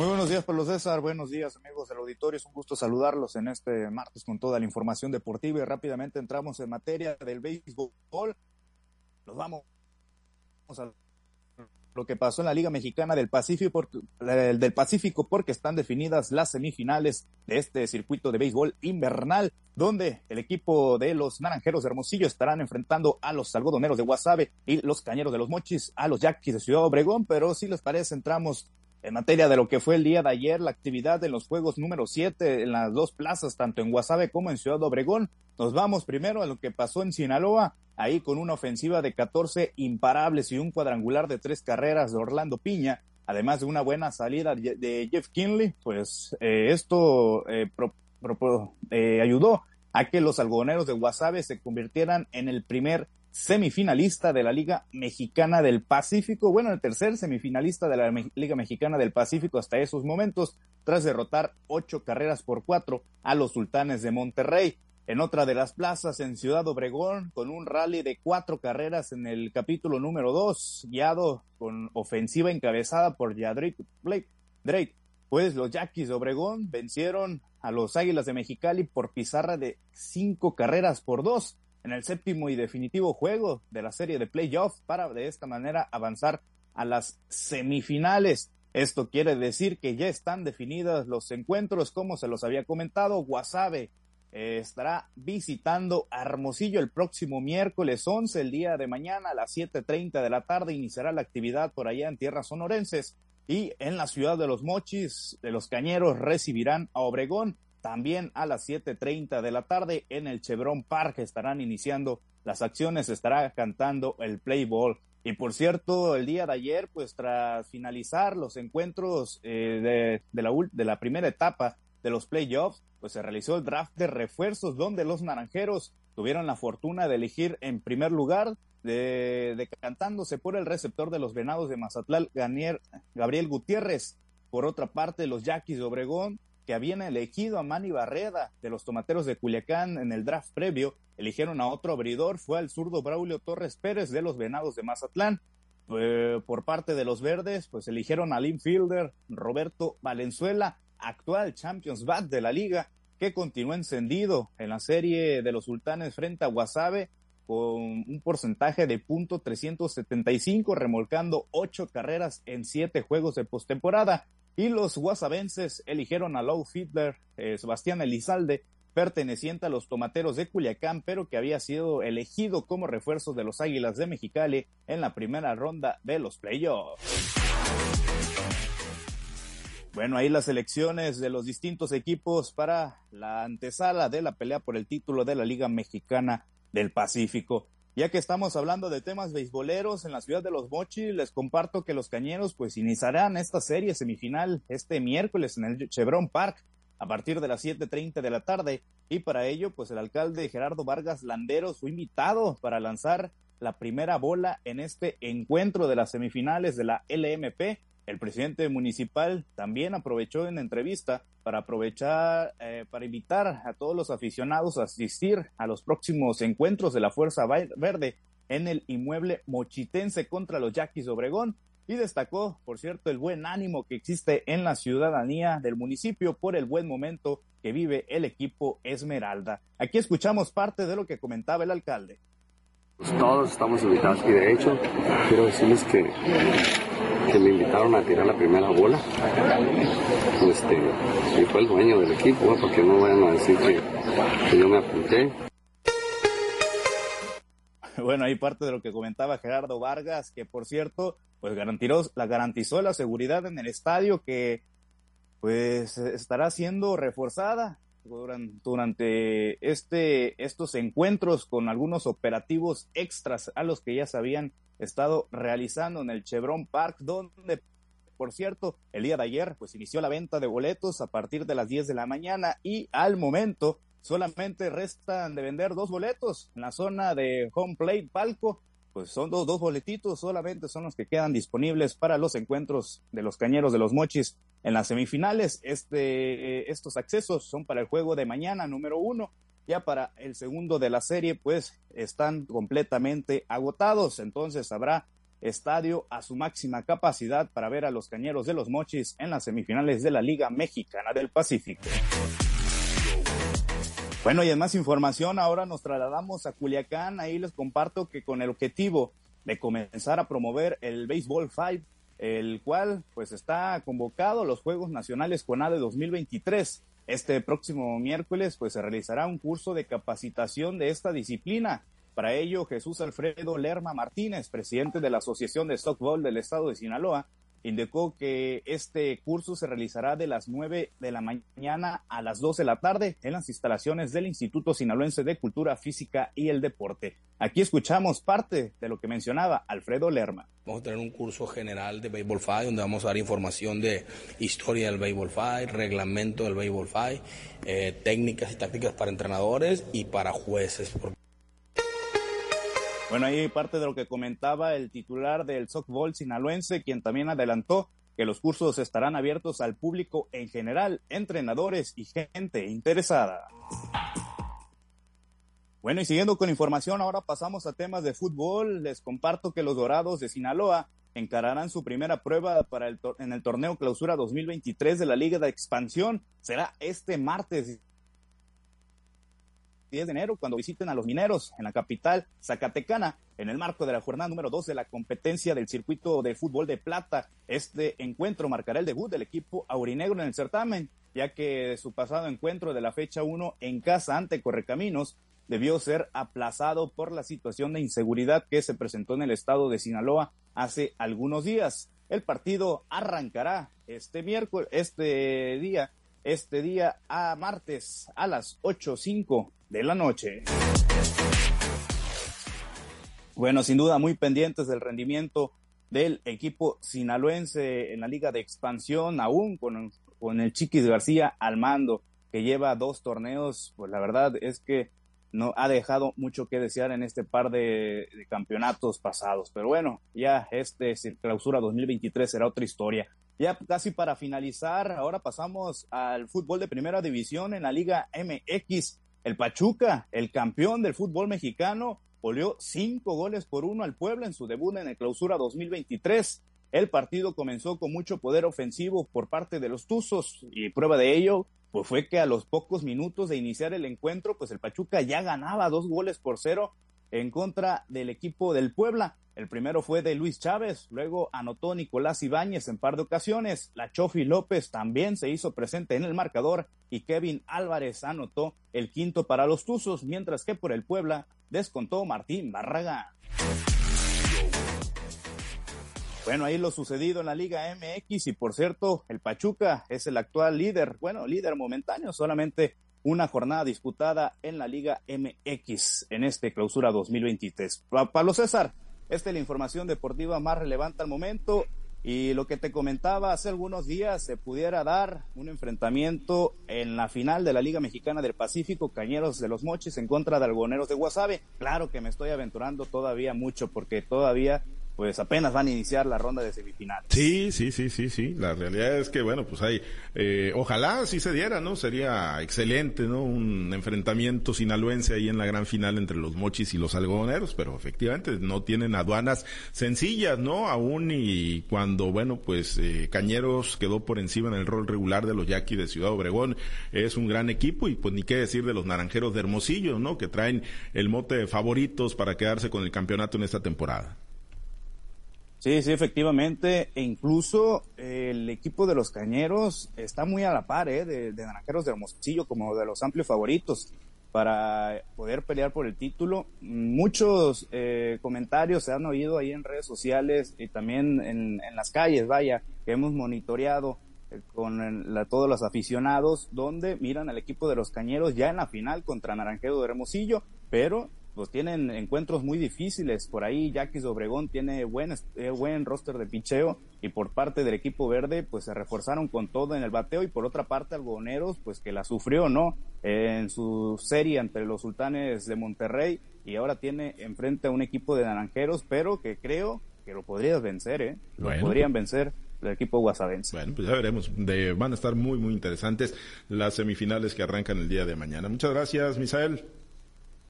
Muy buenos días, Pablo César. Buenos días, amigos del auditorio. Es un gusto saludarlos en este martes con toda la información deportiva y rápidamente entramos en materia del béisbol. Nos vamos a lo que pasó en la Liga Mexicana del Pacífico, porque, del Pacífico porque están definidas las semifinales de este circuito de béisbol invernal, donde el equipo de los Naranjeros de Hermosillo estarán enfrentando a los algodoneros de Guasave y los Cañeros de los Mochis a los Yaquis de Ciudad Obregón, pero si les parece entramos en materia de lo que fue el día de ayer, la actividad en los juegos número 7 en las dos plazas, tanto en Guasave como en Ciudad Obregón. Nos vamos primero a lo que pasó en Sinaloa, ahí con una ofensiva de 14 imparables y un cuadrangular de tres carreras de Orlando Piña, además de una buena salida de Jeff Kinley, pues eh, esto eh, eh, ayudó a que los algodoneros de Guasave se convirtieran en el primer semifinalista de la Liga Mexicana del Pacífico, bueno, el tercer semifinalista de la Liga Mexicana del Pacífico hasta esos momentos, tras derrotar ocho carreras por cuatro a los Sultanes de Monterrey. En otra de las plazas en Ciudad Obregón, con un rally de cuatro carreras en el capítulo número dos, guiado con ofensiva encabezada por Yadrick Blake, Drake, pues los Yaquis de Obregón vencieron a los Águilas de Mexicali por pizarra de cinco carreras por dos en el séptimo y definitivo juego de la serie de playoffs para de esta manera avanzar a las semifinales. Esto quiere decir que ya están definidos los encuentros, como se los había comentado. Guasave eh, estará visitando Hermosillo el próximo miércoles 11, el día de mañana a las 7.30 de la tarde. Iniciará la actividad por allá en tierras sonorenses. Y en la ciudad de los Mochis, de los Cañeros, recibirán a Obregón también a las 7.30 de la tarde en el Chevron Park estarán iniciando las acciones, estará cantando el Play Ball. Y por cierto, el día de ayer, pues tras finalizar los encuentros eh, de, la, de la primera etapa de los playoffs, pues se realizó el draft de refuerzos donde los naranjeros tuvieron la fortuna de elegir en primer lugar, de, decantándose por el receptor de los Venados de Mazatlán, Gabriel Gutiérrez. Por otra parte, los Yaquis de Obregón que habían elegido a Manny Barreda de los Tomateros de Culiacán en el draft previo, eligieron a otro abridor, fue al zurdo Braulio Torres Pérez de los Venados de Mazatlán. Eh, por parte de los verdes, pues eligieron al infielder Roberto Valenzuela, actual Champions Bat de la liga, que continúa encendido en la serie de los sultanes frente a Guasave con un porcentaje de punto 375, remolcando ocho carreras en siete juegos de postemporada. Y los guasavenses eligieron a Low Fiedler, eh, Sebastián Elizalde, perteneciente a los tomateros de Culiacán, pero que había sido elegido como refuerzo de los Águilas de Mexicali en la primera ronda de los playoffs. Bueno, ahí las elecciones de los distintos equipos para la antesala de la pelea por el título de la Liga Mexicana del Pacífico. Ya que estamos hablando de temas beisboleros en la ciudad de Los Mochis, les comparto que los Cañeros pues iniciarán esta serie semifinal este miércoles en el Chevron Park a partir de las 7.30 de la tarde. Y para ello pues el alcalde Gerardo Vargas Landeros fue invitado para lanzar la primera bola en este encuentro de las semifinales de la LMP el presidente municipal también aprovechó en entrevista para aprovechar, eh, para invitar a todos los aficionados a asistir a los próximos encuentros de la Fuerza Verde en el inmueble mochitense contra los Yaquis Obregón y destacó, por cierto, el buen ánimo que existe en la ciudadanía del municipio por el buen momento que vive el equipo Esmeralda. Aquí escuchamos parte de lo que comentaba el alcalde. Pues todos estamos invitados y de hecho quiero decirles que que me invitaron a tirar la primera bola. Este, y fue el dueño del equipo, porque no vayan a decir que, yo me apunté. Bueno, ahí parte de lo que comentaba Gerardo Vargas, que por cierto, pues garantizó la, garantizó la seguridad en el estadio que pues estará siendo reforzada durante este, estos encuentros con algunos operativos extras a los que ya se habían estado realizando en el Chevron Park, donde, por cierto, el día de ayer, pues inició la venta de boletos a partir de las 10 de la mañana y al momento solamente restan de vender dos boletos en la zona de home plate palco. Pues son dos, dos boletitos, solamente son los que quedan disponibles para los encuentros de los cañeros de los mochis en las semifinales. Este, estos accesos son para el juego de mañana, número uno, ya para el segundo de la serie, pues están completamente agotados. Entonces habrá estadio a su máxima capacidad para ver a los Cañeros de los Mochis en las semifinales de la Liga Mexicana del Pacífico. Bueno, y en más información, ahora nos trasladamos a Culiacán. Ahí les comparto que con el objetivo de comenzar a promover el Béisbol 5, el cual pues está convocado a los Juegos Nacionales CONADE 2023. Este próximo miércoles pues se realizará un curso de capacitación de esta disciplina. Para ello, Jesús Alfredo Lerma Martínez, presidente de la Asociación de Softball del Estado de Sinaloa, indicó que este curso se realizará de las 9 de la mañana a las 2 de la tarde en las instalaciones del Instituto Sinaloense de Cultura Física y el Deporte. Aquí escuchamos parte de lo que mencionaba Alfredo Lerma. Vamos a tener un curso general de Baseball Five donde vamos a dar información de historia del Baseball Five, reglamento del Baseball Five, eh, técnicas y tácticas para entrenadores y para jueces. Bueno, ahí parte de lo que comentaba el titular del softball sinaloense, quien también adelantó que los cursos estarán abiertos al público en general, entrenadores y gente interesada. Bueno, y siguiendo con información, ahora pasamos a temas de fútbol. Les comparto que los Dorados de Sinaloa encararán su primera prueba para el en el torneo Clausura 2023 de la Liga de Expansión. Será este martes 10 de enero cuando visiten a los mineros en la capital Zacatecana en el marco de la jornada número 2 de la competencia del circuito de fútbol de plata. Este encuentro marcará el debut del equipo aurinegro en el certamen, ya que su pasado encuentro de la fecha 1 en casa ante Correcaminos debió ser aplazado por la situación de inseguridad que se presentó en el estado de Sinaloa hace algunos días. El partido arrancará este miércoles, este día, este día a martes a las 8.05 de la noche. Bueno, sin duda muy pendientes del rendimiento del equipo sinaloense en la liga de expansión, aún con, con el Chiquis García al mando, que lleva dos torneos, pues la verdad es que no ha dejado mucho que desear en este par de, de campeonatos pasados. Pero bueno, ya este clausura 2023 será otra historia. Ya casi para finalizar, ahora pasamos al fútbol de primera división en la Liga MX. El Pachuca, el campeón del fútbol mexicano, volvió cinco goles por uno al Puebla en su debut en el clausura 2023. El partido comenzó con mucho poder ofensivo por parte de los Tuzos y prueba de ello pues fue que a los pocos minutos de iniciar el encuentro, pues el Pachuca ya ganaba dos goles por cero en contra del equipo del Puebla. El primero fue de Luis Chávez, luego anotó Nicolás Ibáñez en par de ocasiones. La Chofi López también se hizo presente en el marcador y Kevin Álvarez anotó el quinto para los Tuzos, mientras que por el Puebla descontó Martín Barraga. Bueno, ahí lo sucedido en la Liga MX y por cierto, el Pachuca es el actual líder, bueno, líder momentáneo, solamente una jornada disputada en la Liga MX en este clausura 2023. Pablo César, esta es la información deportiva más relevante al momento. Y lo que te comentaba hace algunos días, se pudiera dar un enfrentamiento en la final de la Liga Mexicana del Pacífico, Cañeros de los Mochis en contra de Algoneros de Guasave. Claro que me estoy aventurando todavía mucho porque todavía pues apenas van a iniciar la ronda de semifinales. Sí, sí, sí, sí, sí. La realidad es que, bueno, pues hay, eh, ojalá si se diera, ¿no? Sería excelente, ¿no? Un enfrentamiento sinaloense ahí en la gran final entre los mochis y los algodoneros, pero efectivamente no tienen aduanas sencillas, ¿no? Aún y cuando, bueno, pues eh, Cañeros quedó por encima en el rol regular de los Yaquis de Ciudad Obregón, es un gran equipo y pues ni qué decir de los Naranjeros de Hermosillo, ¿no? Que traen el mote de favoritos para quedarse con el campeonato en esta temporada. Sí, sí, efectivamente. E incluso eh, el equipo de los Cañeros está muy a la par ¿eh? de, de Naranjeros de Hermosillo como de los amplios favoritos para poder pelear por el título. Muchos eh, comentarios se han oído ahí en redes sociales y también en, en las calles, vaya, que hemos monitoreado eh, con la, todos los aficionados, donde miran al equipo de los Cañeros ya en la final contra Naranjero de Hermosillo, pero pues tienen encuentros muy difíciles. Por ahí Jaquis Obregón tiene buen, eh, buen roster de picheo y por parte del equipo verde pues se reforzaron con todo en el bateo y por otra parte Algodoneros pues que la sufrió, ¿no? en su serie entre los sultanes de Monterrey y ahora tiene enfrente a un equipo de naranjeros, pero que creo que lo podrías vencer, ¿eh? Lo podrían vencer el equipo guasavense. Bueno, pues ya veremos. De, van a estar muy, muy interesantes las semifinales que arrancan el día de mañana. Muchas gracias, Misael.